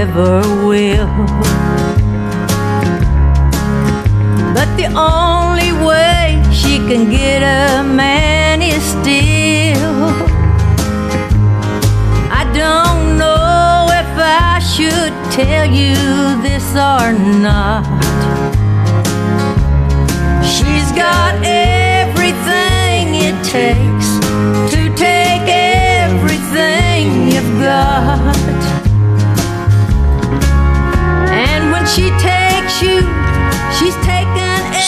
Ever will. But the only way she can get a man is still. I don't know if I should tell you this or not. She's got everything it takes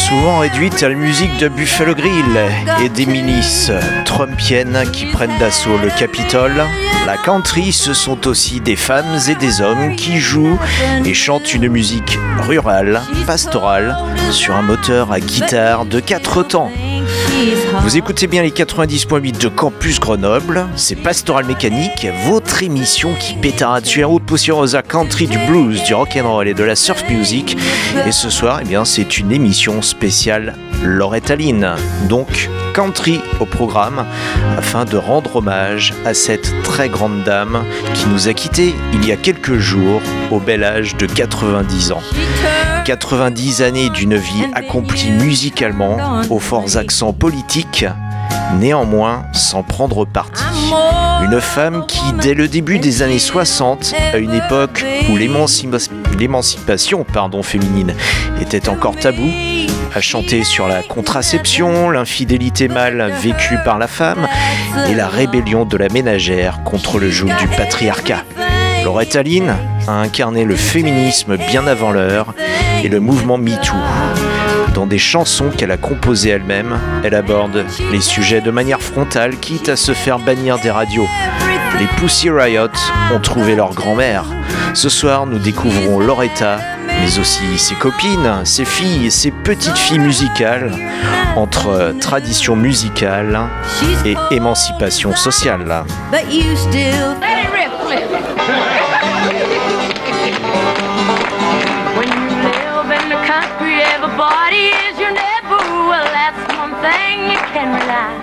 Souvent réduite à la musique de Buffalo Grill et des milices trumpiennes qui prennent d'assaut le Capitole, la country, ce sont aussi des femmes et des hommes qui jouent et chantent une musique rurale, pastorale, sur un moteur à guitare de quatre temps. Vous écoutez bien les 90.8 de Campus Grenoble, c'est Pastoral Mécanique, votre émission qui pétera dessus un haut de poussiéreuse country, du blues, du rock'n'roll et de la surf music. Et ce soir, eh bien, c'est une émission spéciale Loretta Lynn. Donc, country au programme afin de rendre hommage à cette très grande dame qui nous a quittés il y a quelques jours au bel âge de 90 ans. 90 années d'une vie accomplie musicalement aux forts accents politiques néanmoins sans prendre parti. Une femme qui, dès le début des années 60, à une époque où l'émancipation féminine était encore tabou, a chanté sur la contraception, l'infidélité mâle vécue par la femme et la rébellion de la ménagère contre le joug du patriarcat. Loretta Lynn a incarné le féminisme bien avant l'heure et le mouvement MeToo. Dans des chansons qu'elle a composées elle-même, elle aborde les sujets de manière frontale, quitte à se faire bannir des radios. Les Pussy Riot ont trouvé leur grand-mère. Ce soir, nous découvrons Loretta, mais aussi ses copines, ses filles, ses petites filles musicales, entre tradition musicale et émancipation sociale. Everybody is your neighbor. Well, that's one thing you can rely.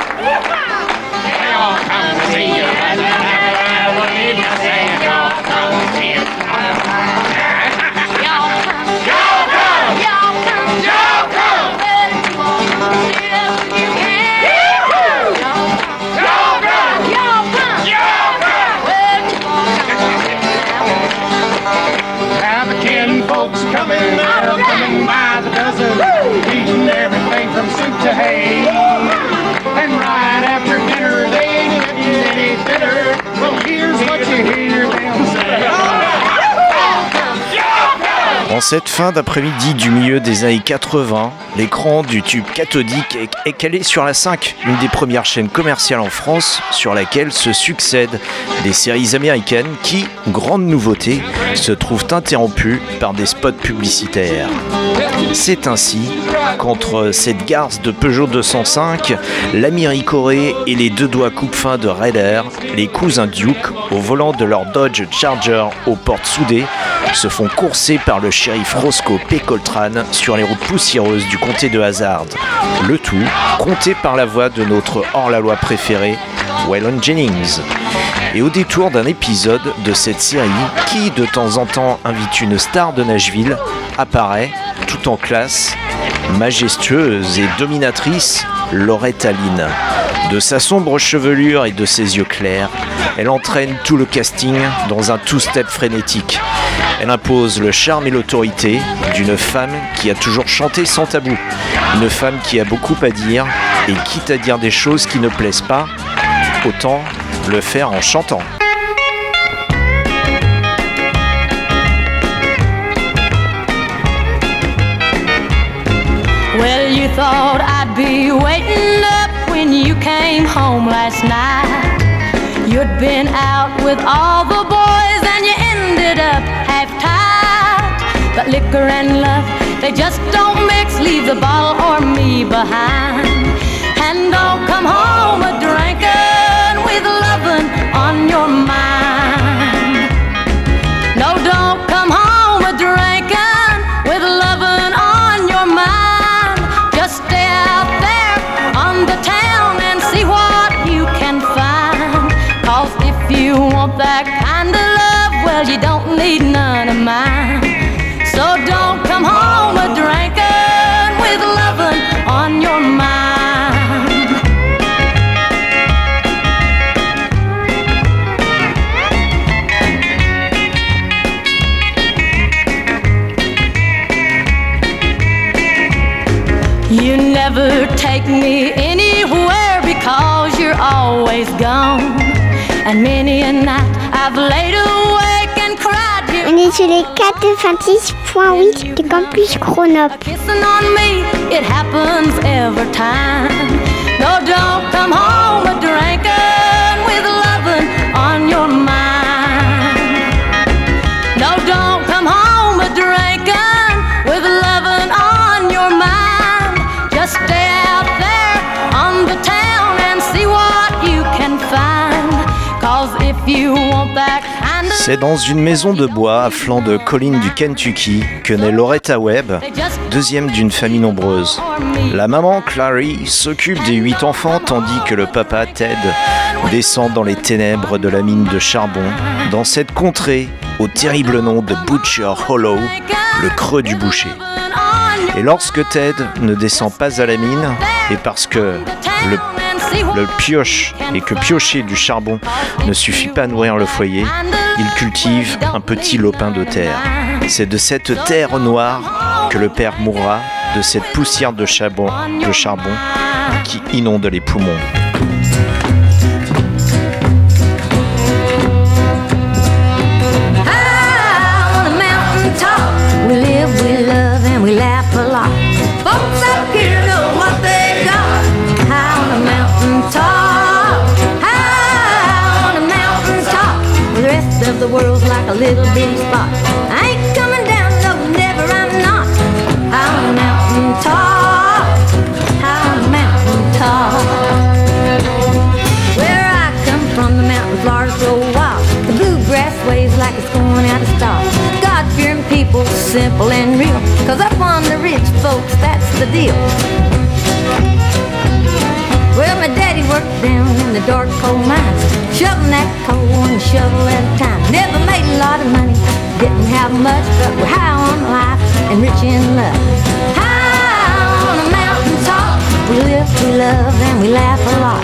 They all come to see you, En cette fin d'après-midi du milieu des années 80, l'écran du tube cathodique est, est calé sur la 5, une des premières chaînes commerciales en France sur laquelle se succèdent des séries américaines qui, grande nouveauté, se trouvent interrompues par des spots publicitaires. C'est ainsi qu'entre cette garce de Peugeot 205, l'Américoré et les deux doigts coupe-fin de Raider, les cousins Duke, au volant de leur Dodge Charger aux portes soudées, se font courser par le shérif Roscoe P. Coltrane sur les routes poussiéreuses du comté de Hazard. Le tout compté par la voix de notre hors-la-loi préféré, Waylon Jennings. Et au détour d'un épisode de cette série, qui de temps en temps invite une star de Nashville, apparaît, tout en classe, majestueuse et dominatrice, Loretta Lynn. De sa sombre chevelure et de ses yeux clairs, elle entraîne tout le casting dans un two-step frénétique. Elle impose le charme et l'autorité d'une femme qui a toujours chanté sans tabou. Une femme qui a beaucoup à dire et quitte à dire des choses qui ne plaisent pas, autant le faire en chantant. Well, you thought I'd be waiting up when you came home last night. You'd been out with all the boys and you ended up half tied. But liquor and love, they just don't mix. Leave the bottle or me behind. Me anywhere because you're always gone. And many a night I've laid awake and cried. On est sur les 96.8 de Campus Chronop. Kissing on me, it happens every time. No, don't come home a drinking C'est dans une maison de bois à flanc de collines du Kentucky que naît Loretta Webb, deuxième d'une famille nombreuse. La maman, Clary, s'occupe des huit enfants tandis que le papa, Ted, descend dans les ténèbres de la mine de charbon, dans cette contrée au terrible nom de Butcher Hollow, le creux du boucher. Et lorsque Ted ne descend pas à la mine, et parce que le, le pioche et que piocher du charbon ne suffit pas à nourrir le foyer, il cultive un petit lopin de terre. C'est de cette terre noire que le père mourra, de cette poussière de charbon, de charbon qui inonde les poumons. The world's like a little bitty spot. I ain't coming down, no, never, I'm not. A mountain top, a mountain top. Where I come from, the mountain Florida's so wild. The bluegrass waves like it's going out of style. God-fearing people, simple and real. Cause up on the ridge, folks, that's the deal. Down in the dark coal mines, shoveling that coal one shovel at a time. Never made a lot of money, didn't have much, but we're high on life and rich in love. High on a mountain top, we live, we love, and we laugh a lot.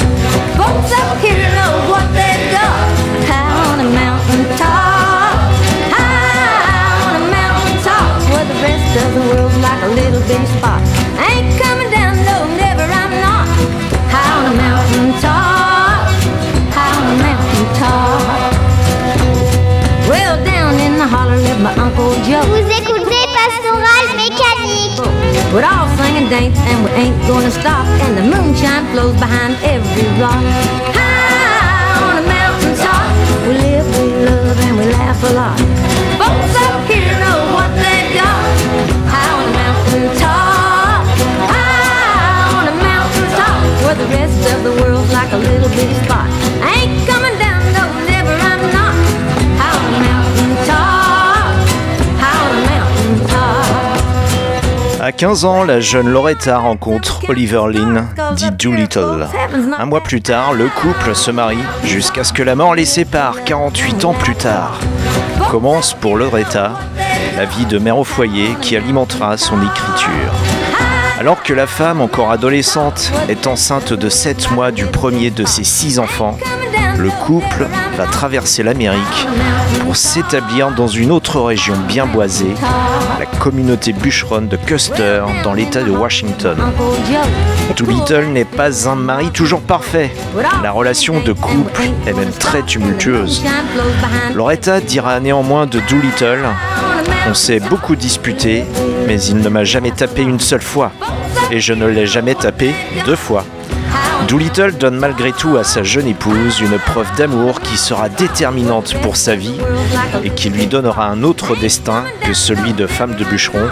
Folks up here know what they've got. High on a mountain top, high on a mountain top, where the rest of the world's like a little bitty spot. Ain't coming my Uncle Joe. Vous écoutez We're all sing and dance and we ain't gonna stop. And the moonshine flows behind every rock. High on a mountain top, we live, we love, and we laugh a lot. Folks up here know what they've got. High on a mountain top, high on a mountain top, where the rest of the world's like a little bitty spot. I ain't coming À 15 ans, la jeune Loretta rencontre Oliver Lynn, dit Doolittle. Un mois plus tard, le couple se marie jusqu'à ce que la mort les sépare 48 ans plus tard. Commence pour Loretta la vie de mère au foyer qui alimentera son écriture. Alors que la femme, encore adolescente, est enceinte de 7 mois du premier de ses 6 enfants, le couple va traverser l'Amérique pour s'établir dans une autre région bien boisée, la communauté bûcheronne de Custer dans l'État de Washington. Doolittle n'est pas un mari toujours parfait. La relation de couple est même très tumultueuse. Loretta dira néanmoins de Doolittle On s'est beaucoup disputé, mais il ne m'a jamais tapé une seule fois. Et je ne l'ai jamais tapé deux fois. Doolittle donne malgré tout à sa jeune épouse une preuve d'amour qui sera déterminante pour sa vie et qui lui donnera un autre destin que celui de femme de bûcheron.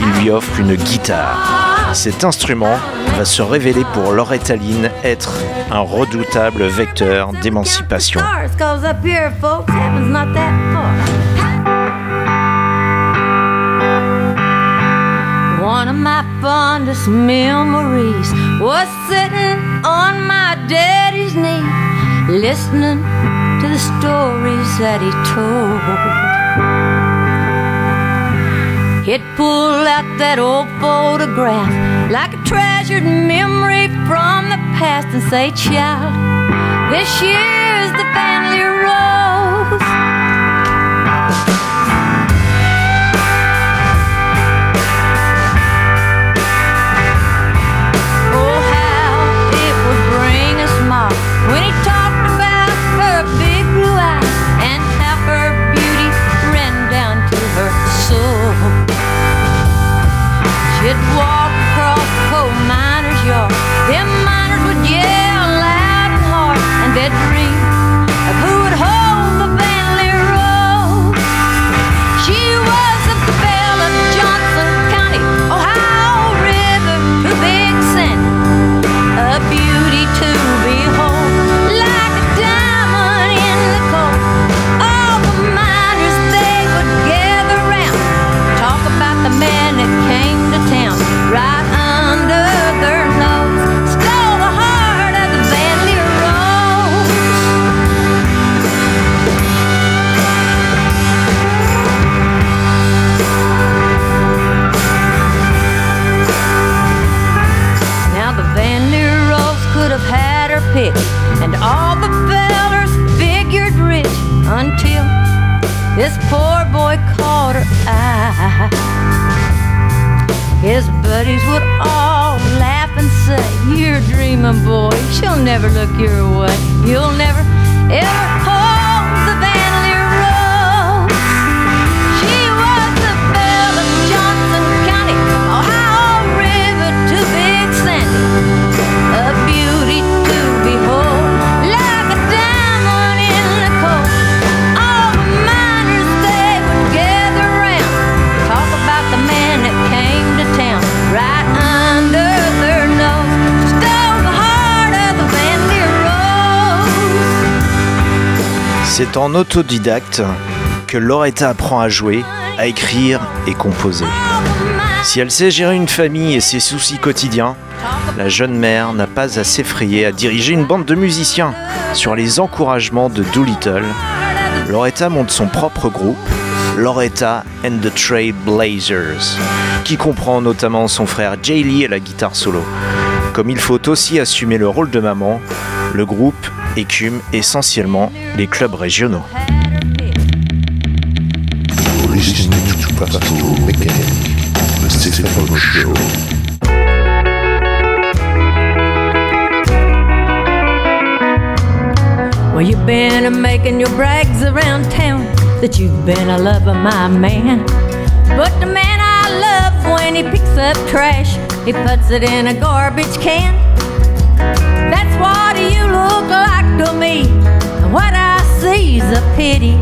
Il lui offre une guitare. Cet instrument va se révéler pour Loretta Lynn être un redoutable vecteur d'émancipation. Memories on my daddy's knee, listening to the stories that he told. He'd pull out that old photograph like a treasured memory from the past and say, Child, this year's the family rose. It was. En autodidacte que Loretta apprend à jouer, à écrire et composer. Si elle sait gérer une famille et ses soucis quotidiens, la jeune mère n'a pas à s'effrayer à diriger une bande de musiciens. Sur les encouragements de Doolittle, Loretta monte son propre groupe, Loretta and the Trailblazers, qui comprend notamment son frère Jay Lee à la guitare solo. Comme il faut aussi assumer le rôle de maman, le groupe écume essentiellement les clubs régionaux. Well, you've been a making your brags around town that you've been a lover, my man. But the man I love when he picks up trash, he puts it in a garbage can. That's what you look like to me. And what I see's a pity.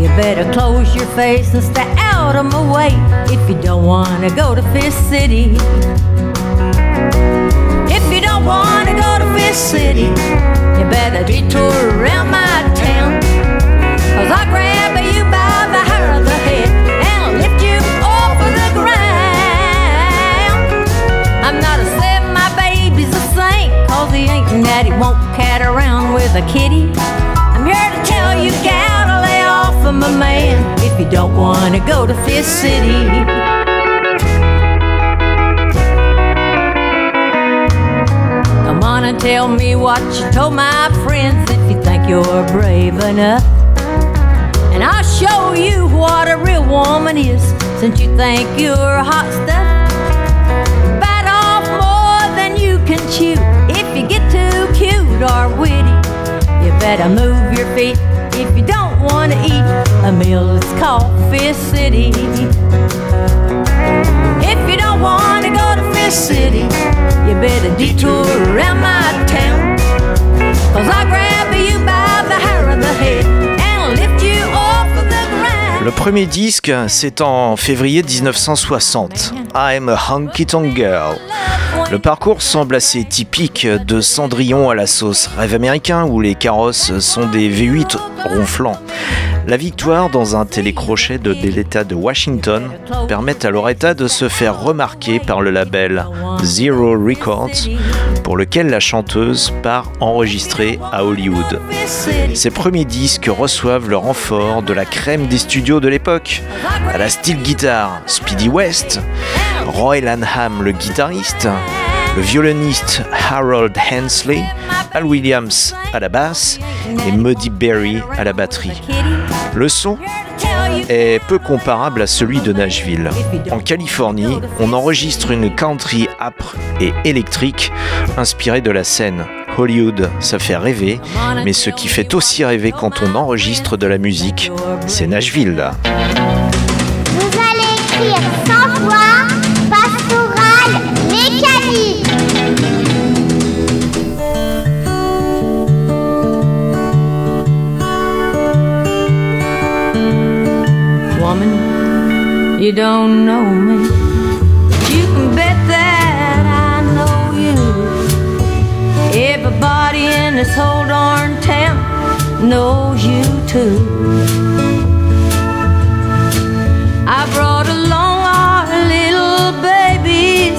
You better close your face and stay out of my way if you don't wanna go to Fist City. If you don't wanna go to Fist City, you better detour around my town. Cause I'll grab he daddy won't cat around with a kitty. I'm here to tell you, gal, to lay off of my man if you don't wanna go to Fist City. Come on and tell me what you told my friends if you think you're brave enough. And I'll show you what a real woman is since you think you're hot stuff. Bite off more than you can chew move your feet if you don't want to eat a meal that's called Fist City. If you don't want to go to Fist City, you better detour around my town. Le premier disque, c'est en février 1960. I'm a Honky Tonk Girl. Le parcours semble assez typique de Cendrillon à la sauce rêve américain où les carrosses sont des V8 ronflants. La victoire dans un télécrochet de l'État de Washington permet à Loretta de se faire remarquer par le label Zero Records pour lequel la chanteuse part enregistrer à Hollywood. Ses premiers disques reçoivent le renfort de la crème des studios de l'époque, à la steel guitar Speedy West, Roy Lanham le guitariste, le violoniste Harold Hensley, Al Williams à la basse et Muddy Berry à la batterie. Le son est peu comparable à celui de Nashville. En Californie, on enregistre une country âpre et électrique inspirée de la scène. Hollywood, ça fait rêver, mais ce qui fait aussi rêver quand on enregistre de la musique, c'est Nashville. Vous allez écrire sans voix, Woman, you don't know me. You can bet that I know you. Everybody in this whole darn town knows you too. I brought along our little babies,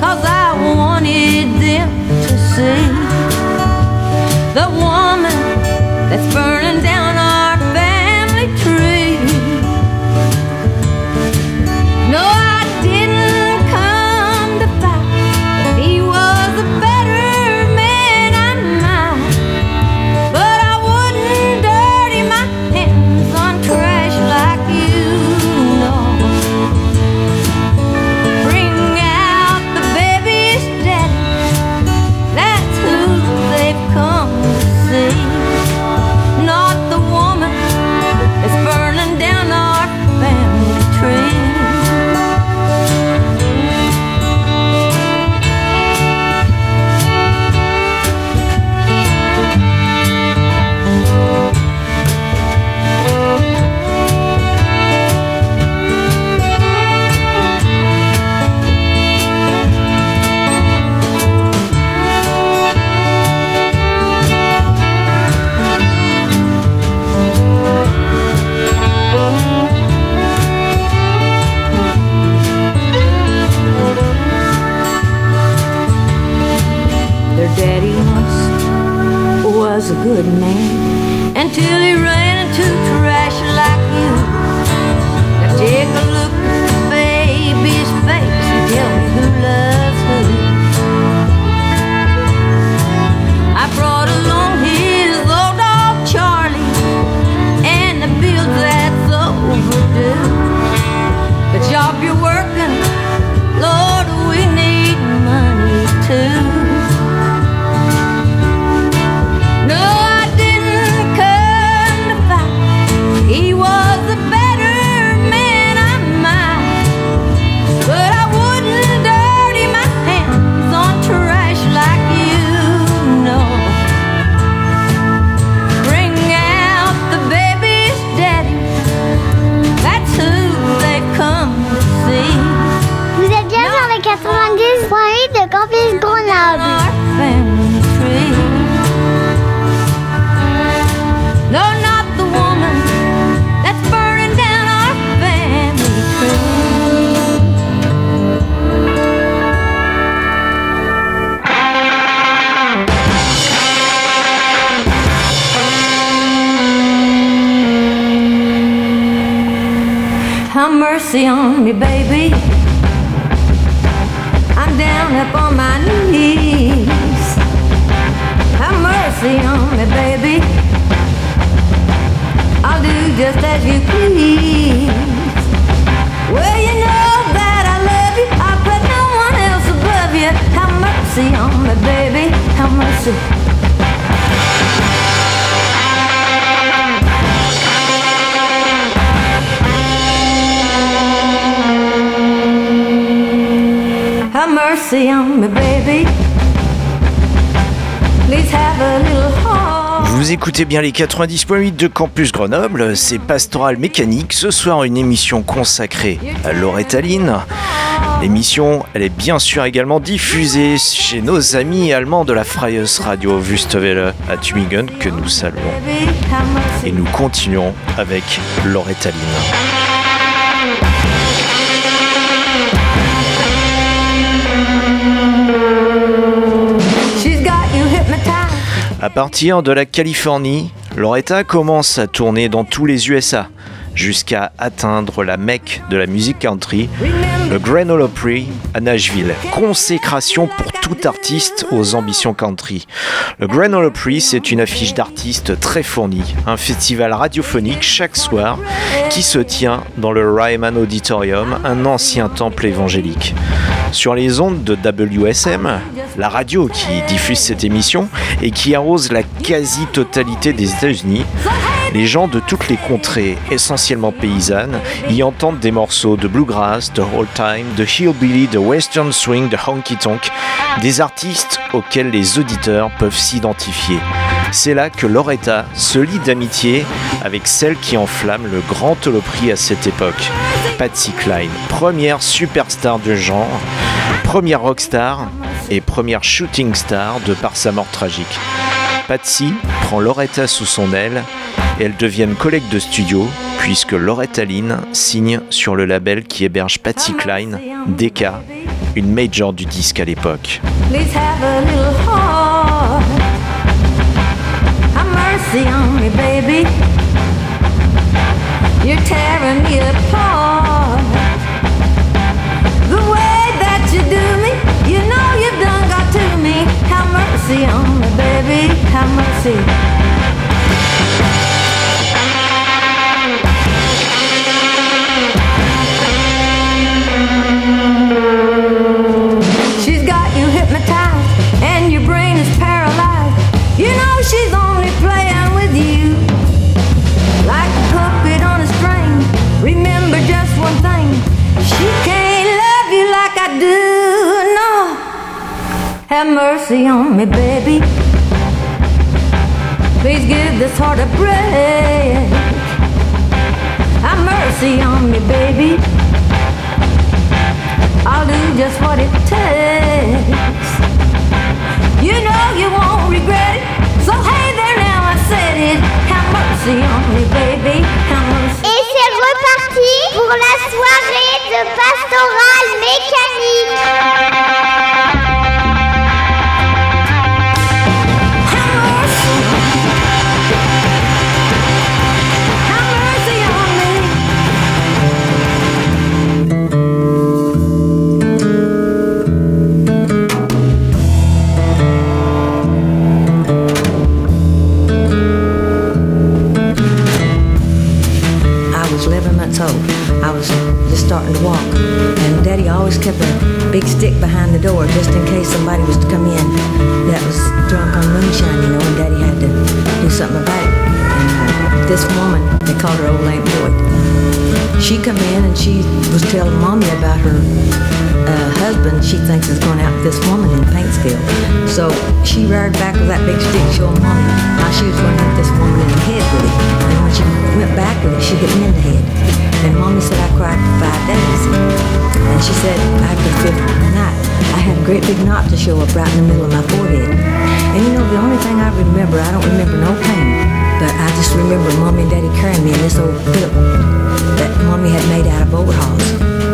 cause I wanted them to see the woman mercy on me, baby. I'm down up on my knees. Have mercy on me, baby. I'll do just as you please. Well, you know that I love you. I put no one else above you. Have mercy on me, baby. Have mercy. Vous écoutez bien les 90.8 de Campus Grenoble, c'est Pastoral Mécanique. Ce soir, une émission consacrée à Loretta Lynn. L'émission, elle est bien sûr également diffusée chez nos amis allemands de la Freies Radio Wüstewelle à Tübingen que nous saluons. Et nous continuons avec Loretta À partir de la Californie, Loretta commence à tourner dans tous les USA jusqu'à atteindre la mecque de la musique country, le Grand Ole Opry à Nashville. Consécration pour tout artiste aux ambitions country. Le Grand Ole Opry, c'est une affiche d'artistes très fournie, un festival radiophonique chaque soir qui se tient dans le Ryman Auditorium, un ancien temple évangélique. Sur les ondes de WSM, la radio qui diffuse cette émission et qui arrose la quasi-totalité des États-Unis, les gens de toutes les contrées, essentiellement paysannes, y entendent des morceaux de bluegrass, de old time, de hillbilly, de western swing, de honky tonk, des artistes auxquels les auditeurs peuvent s'identifier. C'est là que Loretta se lie d'amitié avec celle qui enflamme le grand holoprix à cette époque, Patsy Cline, première superstar de genre, première rockstar et première shooting star de par sa mort tragique. Patsy prend Loretta sous son aile et elles deviennent collègues de studio puisque Loretta Lynn signe sur le label qui héberge Patsy Cline, Decca, une major du disque à l'époque. Mercy on me, baby. Have mercy. Mercy on me, baby. Please give this heart a break. Have mercy on me, baby. I'll do just what it takes. You know you won't regret it. So hey there now, I said it. Have mercy on me, baby. Have mercy. Et c'est reparti pour la soirée de pastoral mécanique. Stick showing Mommy how she was going to this woman in the head with it. And when she went back with it, she hit me in the head. And mommy said I cried for five days. And she said after the fifth night, I had a great big knot to show up right in the middle of my forehead. And you know, the only thing I remember, I don't remember no pain, but I just remember mommy and daddy carrying me in this old pillow that mommy had made out of overalls.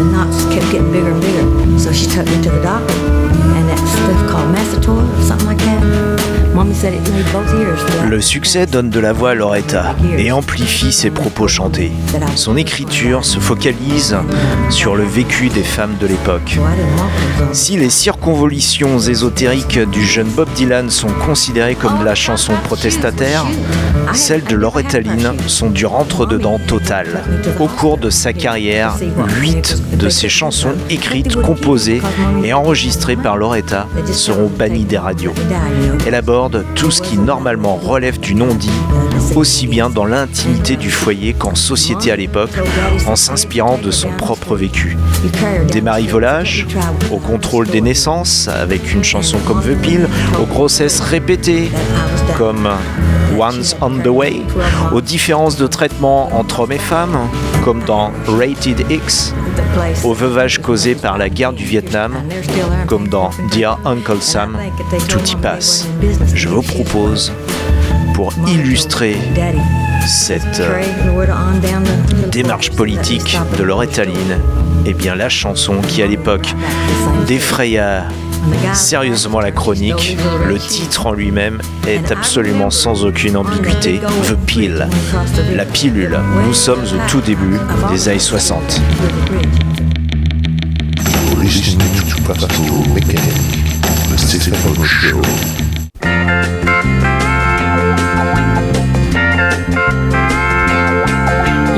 The knots kept getting bigger and bigger, so she took me to the doctor, and that stuff called Macetor or something like that. Mommy said it made both ears. black. Le succès donne de la voix à Loretta et amplifie ses propos chantés. Son écriture se focalise sur le vécu des femmes de l'époque. Si les circonvolutions ésotériques du jeune Bob Dylan sont considérées comme de la chanson protestataire, celles de Loretta Lynn sont du rentre-dedans total. Au cours de sa carrière, huit de ses chansons écrites, composées et enregistrées par Loretta seront bannies des radios. Elle aborde tout ce qui normalement relève du non-dit, aussi bien dans l'intimité du foyer qu'en société à l'époque, en s'inspirant de son propre vécu. Des marivolages, au contrôle des naissances, avec une chanson comme The Pill, aux grossesses répétées, comme One's on the Way, aux différences de traitement entre hommes et femmes, comme dans Rated X, au veuvage causé par la guerre du Vietnam, comme dans Dear Uncle Sam, tout y passe. Je vous propose, pour illustrer cette euh, démarche politique de Loretta Lynn, eh bien la chanson qui à l'époque défraya sérieusement la chronique, le titre en lui-même est absolument sans aucune ambiguïté, The Pill, la pilule. Nous sommes au tout début des années 60. You're listening to Pastoral Mechanic, the Stefano Show.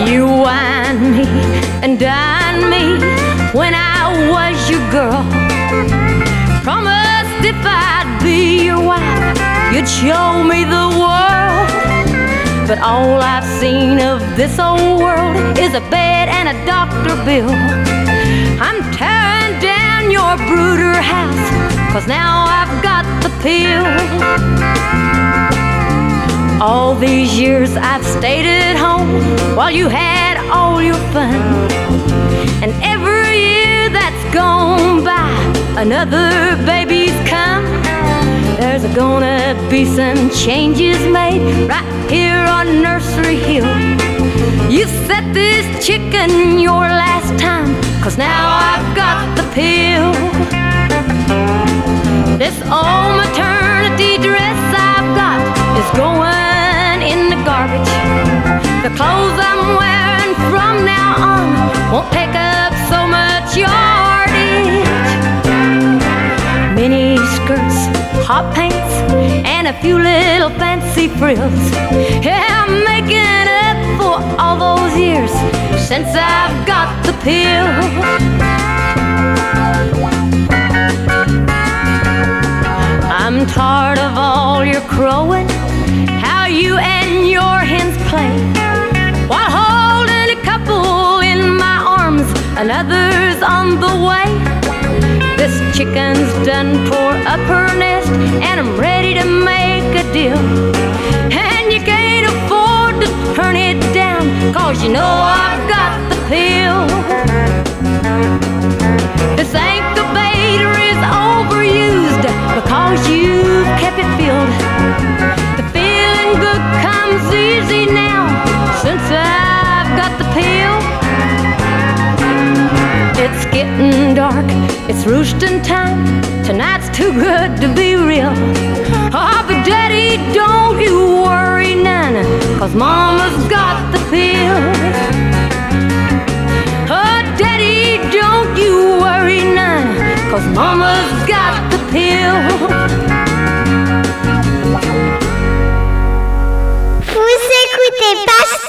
You me and dine me when I was your girl. If I'd be your wife, you'd show me the world. But all I've seen of this old world is a bed and a doctor bill. I'm tearing down your brooder house, cause now I've got the pill. All these years I've stayed at home while you had all your fun. And every year that's gone by, another come. There's gonna be some changes made right here on Nursery Hill. You set this chicken your last time, cause now I've got the pill. This old maternity dress I've got is going in the garbage. The clothes I'm wearing from now on won't take up so much yardage. Hot pants, and a few little fancy frills. Yeah, I'm making up for all those years since I've got the pill. I'm tired of all your crowing, how you and your hens play. While holding a couple in my arms, another's on the way. Chicken's done tore up her nest, and I'm ready to make a deal. And you can't afford to turn it down, cause you know I've got the pill. This incubator is overused because you've kept it filled. The feeling good comes easy now since I've got the pill. It's getting dark, it's roosting time. Tonight's too good to be real. Oh, but daddy, don't you worry none, cause mama's got the pill. Oh, Daddy, don't you worry none, cause Mama's got the pill. Vous écoutez Pastoral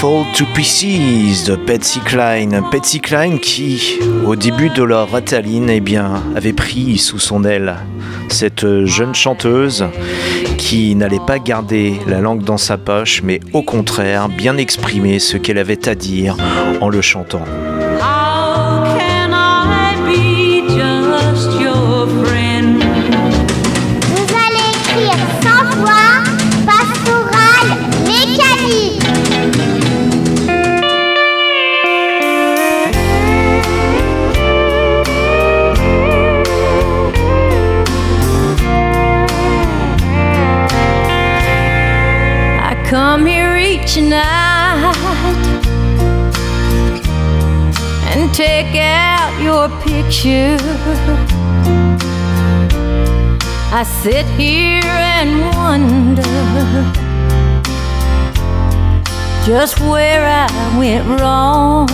Fall to Pieces de Patsy Cline. Patsy Cline qui, au début de leur Rataline, eh avait pris sous son aile cette jeune chanteuse qui n'allait pas garder la langue dans sa poche, mais au contraire bien exprimer ce qu'elle avait à dire en le chantant. Your picture. I sit here and wonder just where I went wrong.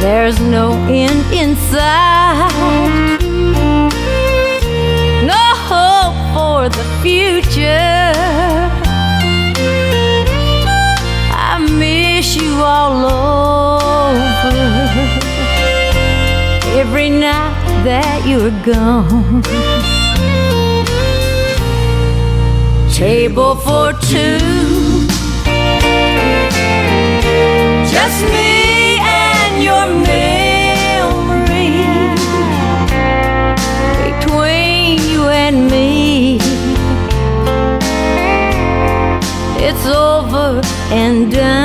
There's no end in sight no hope for the future. You all over every night that you're gone. Table for two, just me and your memory between you and me. It's over and done.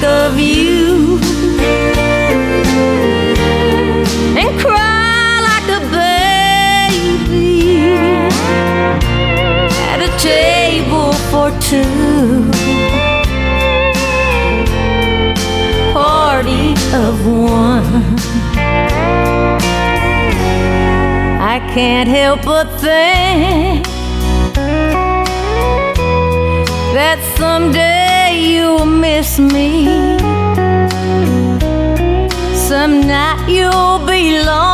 Think of you and cry like a baby at a table for two. party of one. I can't help but think that someday me. Some night you'll be lonely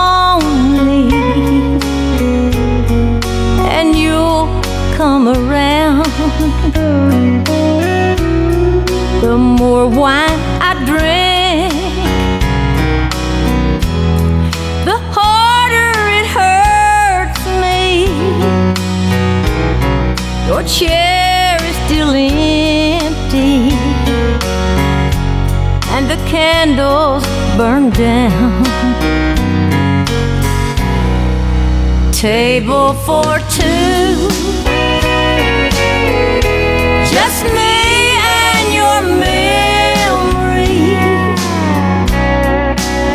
candles burn down. Table for two, just me and your memory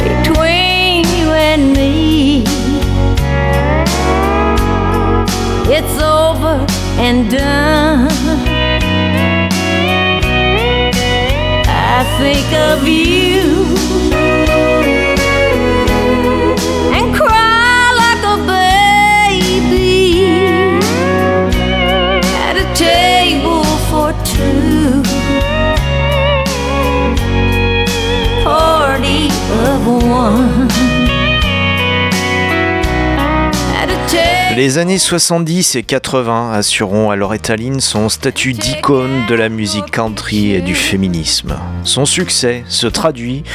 between you and me. It's over and done. I think of you Les années 70 et 80 assureront à Loretta Lynn son statut d'icône de la musique country et du féminisme. Son succès se traduit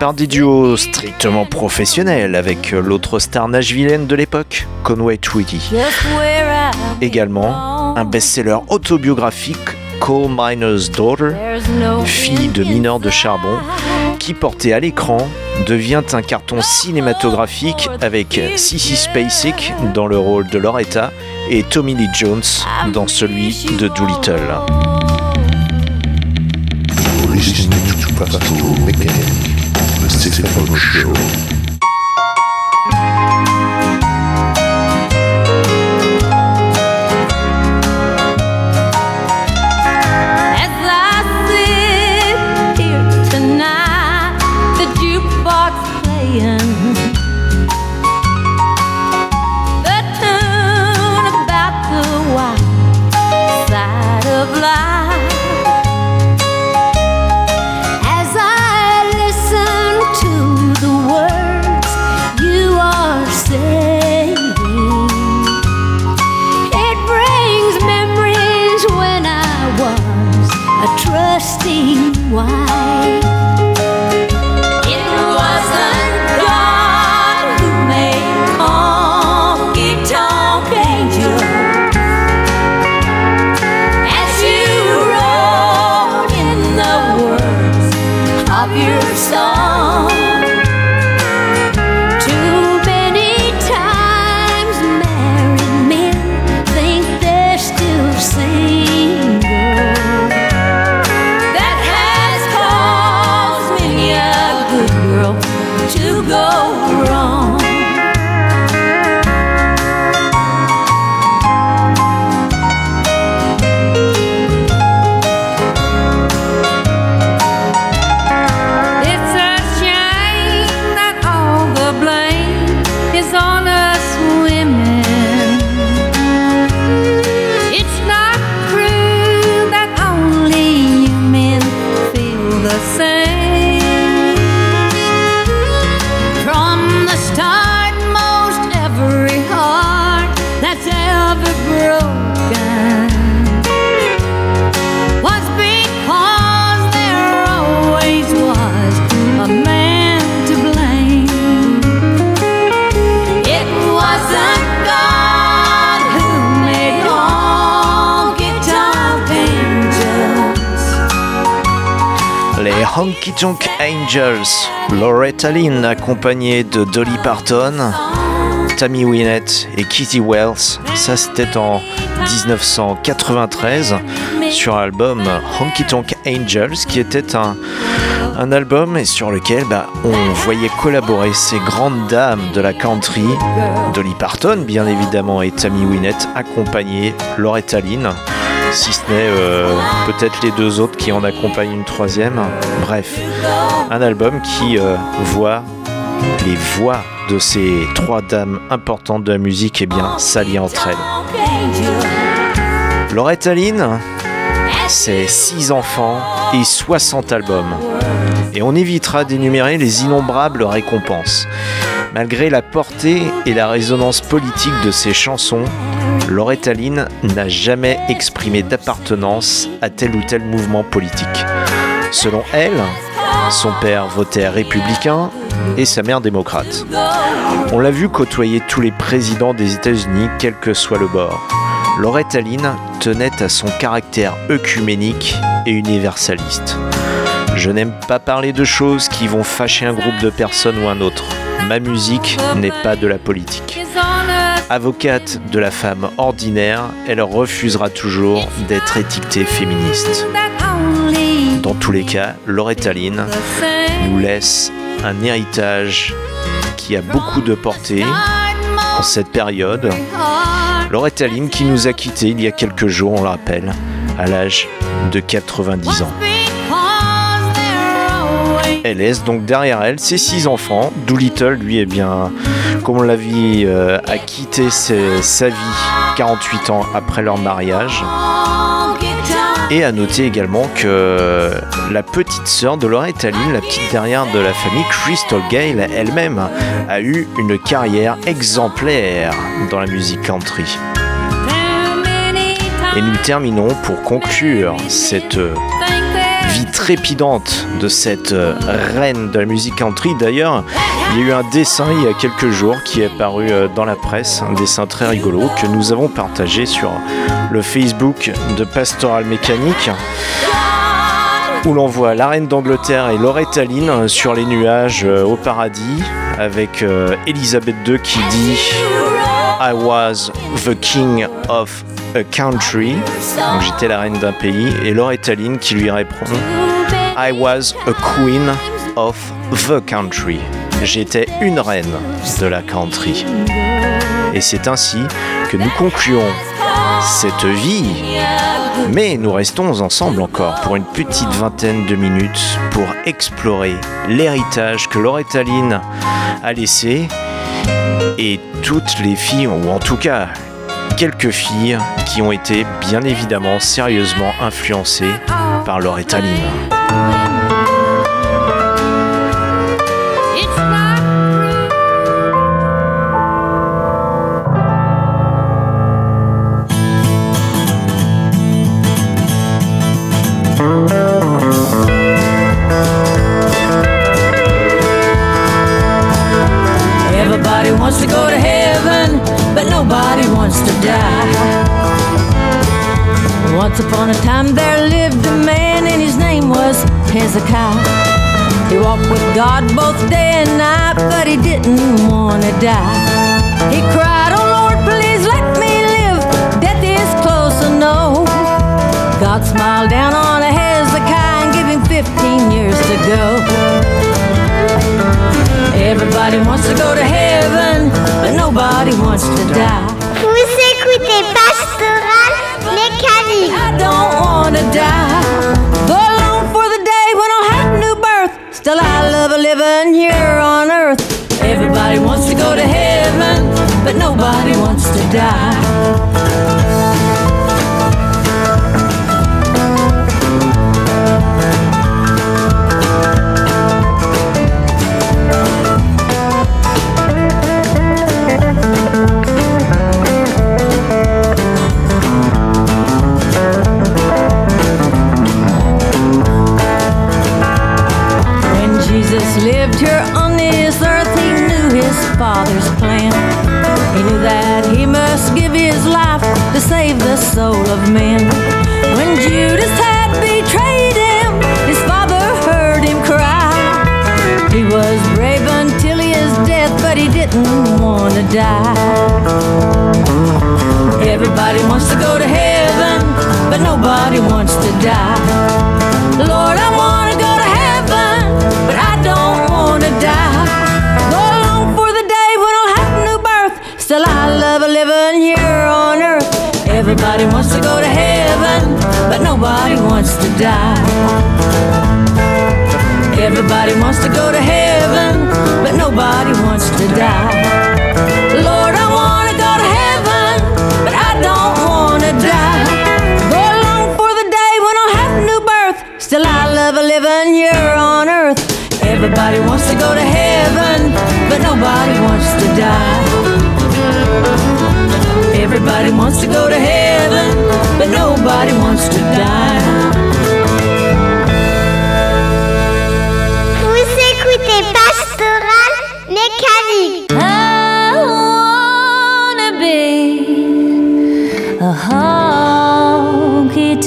par des duos strictement professionnels avec l'autre star nashvillienne de l'époque, Conway Twitty. Également, un best-seller autobiographique, Coal Miner's Daughter, fille de mineurs de charbon, qui porté à l'écran devient un carton cinématographique avec Sissy Spacek dans le rôle de Loretta et Tommy Lee Jones dans celui de Doolittle. Angels, Loretta Lynn accompagnée de Dolly Parton, Tammy Wynette et Kitty Wells. Ça c'était en 1993 sur l'album Honky Tonk Angels qui était un, album et sur lequel bah, on voyait collaborer ces grandes dames de la country, Dolly Parton bien évidemment et Tammy Wynette accompagnées. Loretta Lynn si ce n'est euh, peut-être les deux autres qui en accompagnent une troisième. Bref, un album qui euh, voit les voix de ces trois dames importantes de la musique et s'allier entre elles. Loretta Lynn, c'est 6 enfants et 60 albums. Et on évitera d'énumérer les innombrables récompenses. Malgré la portée et la résonance politique de ses chansons, Loretta Lynn n'a jamais exprimé d'appartenance à tel ou tel mouvement politique. Selon elle, son père votait républicain et sa mère démocrate. On l'a vu côtoyer tous les présidents des États-Unis, quel que soit le bord. Loretta Lynn tenait à son caractère œcuménique et universaliste. Je n'aime pas parler de choses qui vont fâcher un groupe de personnes ou un autre. Ma musique n'est pas de la politique. Avocate de la femme ordinaire, elle refusera toujours d'être étiquetée féministe. Dans tous les cas, Loretta Lynn nous laisse un héritage qui a beaucoup de portée en cette période. Loretta Lynn qui nous a quittés il y a quelques jours, on le rappelle, à l'âge de 90 ans. Elle laisse donc derrière elle ses six enfants. Doolittle, lui, eh bien, comme on l'a vu, euh, a quitté sa vie 48 ans après leur mariage. Et à noter également que la petite sœur de Loretta Lynn, la petite dernière de la famille, Crystal Gale, elle-même a eu une carrière exemplaire dans la musique country. Et nous terminons pour conclure cette euh, trépidante de cette euh, reine de la musique country. D'ailleurs, il y a eu un dessin il y a quelques jours qui est paru euh, dans la presse, un dessin très rigolo que nous avons partagé sur le Facebook de Pastoral Mécanique où l'on voit la reine d'Angleterre et Loretta Lynn sur les nuages euh, au paradis avec euh, Elisabeth II qui dit I was the king of a country, j'étais la reine d'un pays, et Loretta Lynn qui lui répond I was a queen of the country. J'étais une reine de la country. Et c'est ainsi que nous concluons cette vie. Mais nous restons ensemble encore pour une petite vingtaine de minutes pour explorer l'héritage que Loretta Lynn a laissé et toutes les filles, ou en tout cas quelques filles, qui ont été bien évidemment sérieusement influencées par Loretta Lynn. walk with God both day and night, but he didn't want to die. He cried, Oh Lord, please let me live. Death is close and no. God smiled down on Hezekiah and gave him 15 years to go. Everybody wants to go to heaven, but nobody wants to die. Vous écoutez Pastoral Mécanique. I don't want to die. living here on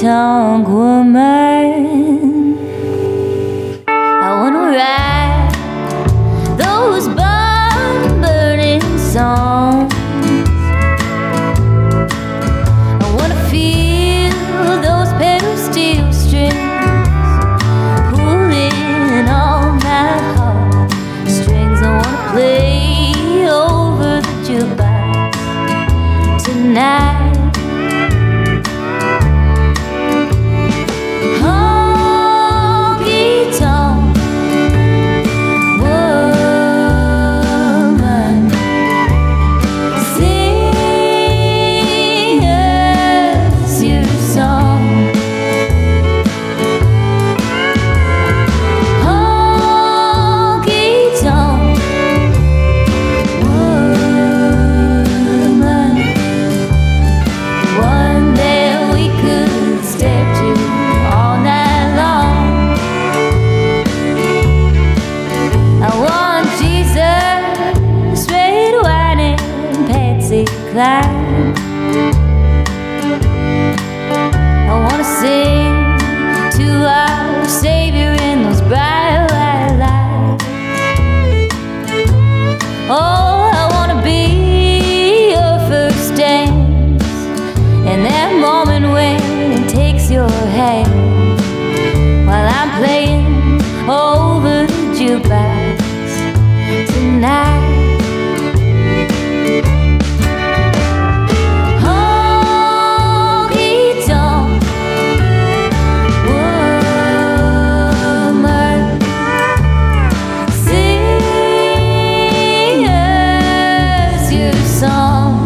tongue woman. song.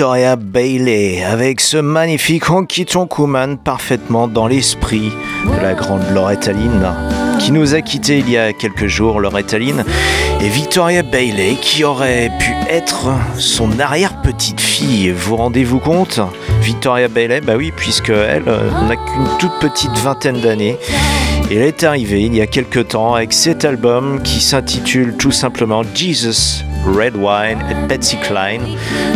Victoria Bailey avec ce magnifique Honky Tonk Woman parfaitement dans l'esprit de la grande Loretta Lynn qui nous a quitté il y a quelques jours, Loretta Lynn, et Victoria Bailey qui aurait pu être son arrière-petite-fille. Vous rendez-vous compte? Victoria Bailey, bah oui, puisque elle euh, n'a qu'une toute petite vingtaine d'années. Elle est arrivée il y a quelques temps avec cet album qui s'intitule tout simplement Jesus, Red Wine et Betsy Klein.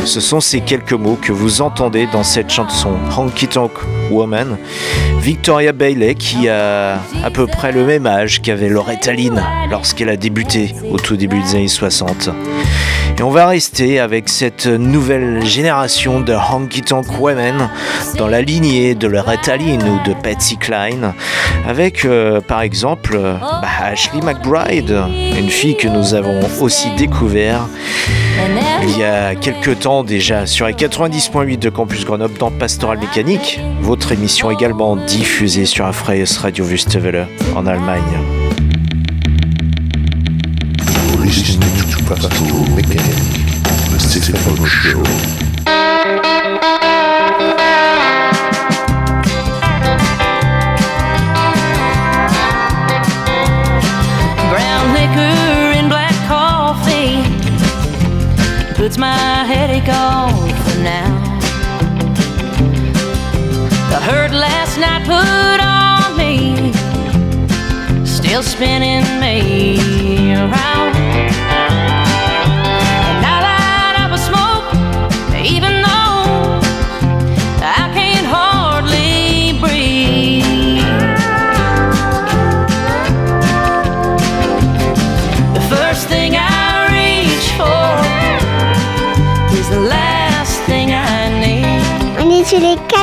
Ce sont ces quelques mots que vous entendez dans cette chanson Honky Tonk Woman. Victoria Bailey qui a à peu près le même âge qu'avait Loretta Lynn lorsqu'elle a débuté au tout début des années 60. Et on va rester avec cette nouvelle génération de honky tonk women dans la lignée de Loretta Lynn ou de Patsy Cline, avec euh, par exemple bah, Ashley McBride, une fille que nous avons aussi découvert il y a quelques temps déjà sur les 90.8 de Campus Grenoble dans Pastoral Mécanique, votre émission également diffusée sur Freies Radio Wüstewelle en Allemagne. Listening to Pastoral Mechanic, the Show. Brown liquor and black coffee puts my headache off for now. The hurt last night put still spinning me around.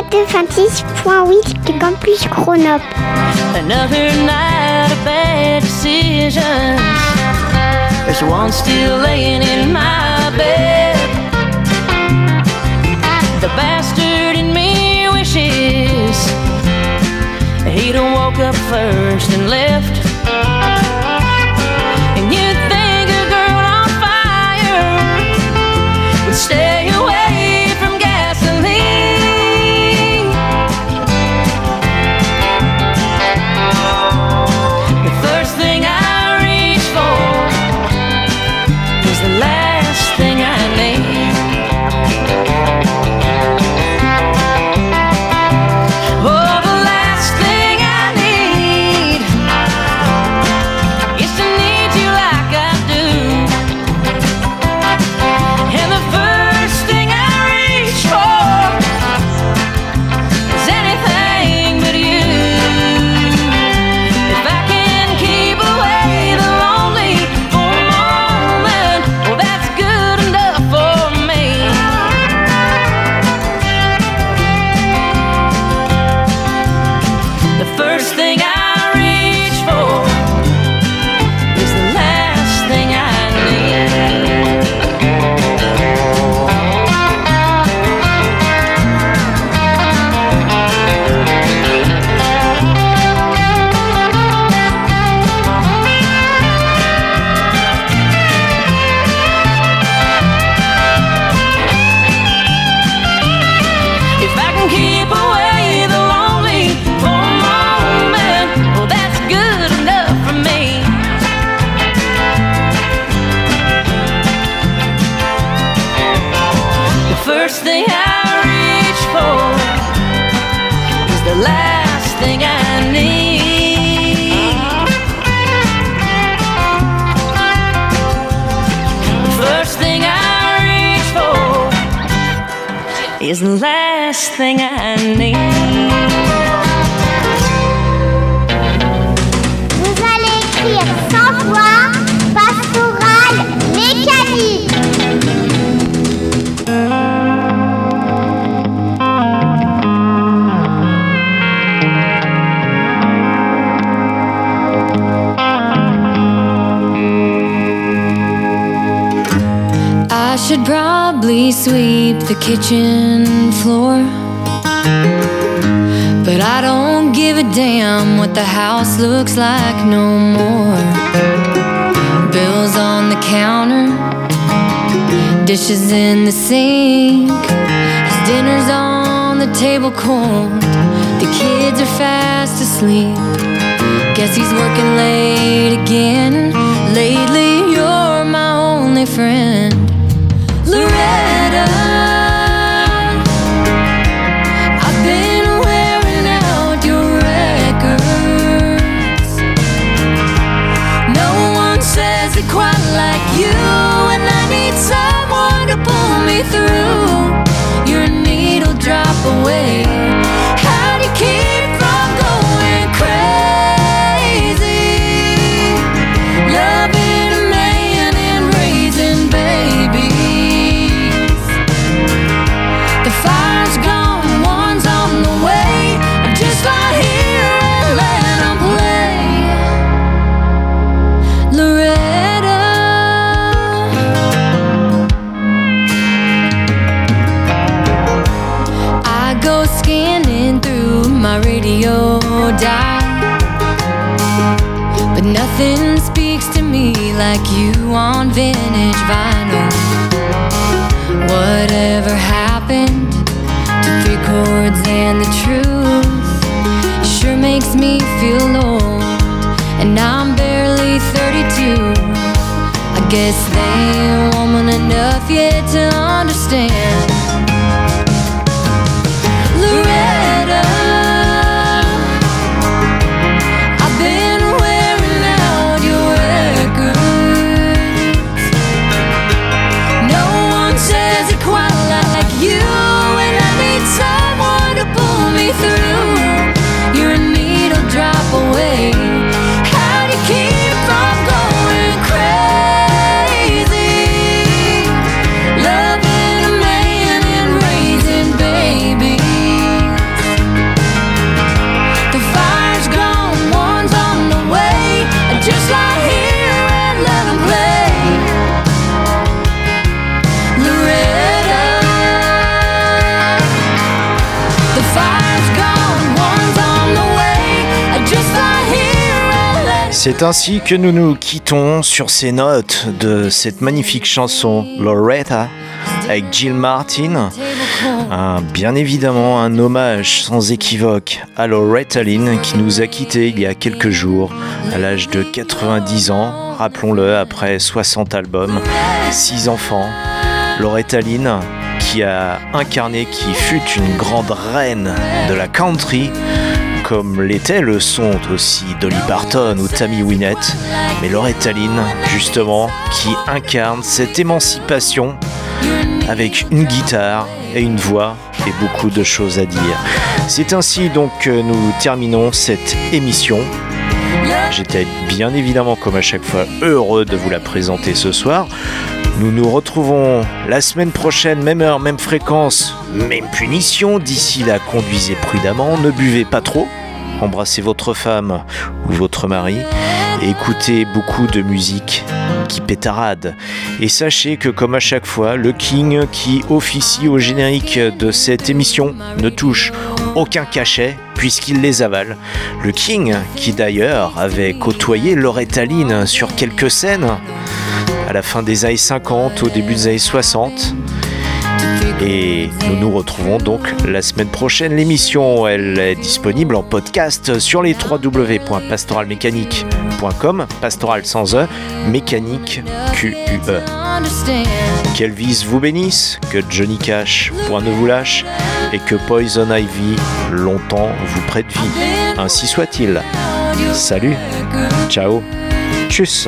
96.8 Campus chronop. Another night of bad decisions. There's one still laying in my bed. The bastard in me wishes he'd have woke up first and left sweep the kitchen floor. But I don't give a damn what the house looks like no more. Bills on the counter, dishes in the sink. His dinner's on the table cold. The kids are fast asleep. Guess he's working late again. Lately, you're my only friend. C'est ainsi que nous nous quittons sur ces notes de cette magnifique chanson Loretta avec Jill Martin. Bien évidemment un hommage sans équivoque à Loretta Lynn qui nous a quittés il y a quelques jours à l'âge de 90 ans, rappelons-le, après 60 albums, 6 enfants. Loretta Lynn qui a incarné, qui fut une grande reine de la country comme l'était le son aussi Dolly Parton ou Tammy Wynette, mais Loretta Lynn, justement, qui incarne cette émancipation avec une guitare et une voix et beaucoup de choses à dire. C'est ainsi donc que nous terminons cette émission. J'étais bien évidemment, comme à chaque fois, heureux de vous la présenter ce soir. Nous nous retrouvons la semaine prochaine, même heure, même fréquence, même punition. D'ici là, conduisez prudemment, ne buvez pas trop, embrassez votre femme ou votre mari et écoutez beaucoup de musique qui pétarade. Et sachez que comme à chaque fois, le King qui officie au générique de cette émission ne touche aucun cachet puisqu'il les avale. Le King qui d'ailleurs avait côtoyé Loretta sur quelques scènes à la fin des années 50, au début des années 60. Et nous nous retrouvons donc la semaine prochaine. L'émission, elle est disponible en podcast sur les www.pastoralmécanique.com pastoral sans E, mécanique QUE. Qu'Elvis vous bénisse, que Johnny Cash point ne vous lâche, et que Poison Ivy longtemps vous prête vie. Ainsi soit-il. Salut, ciao, tchuss.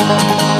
Música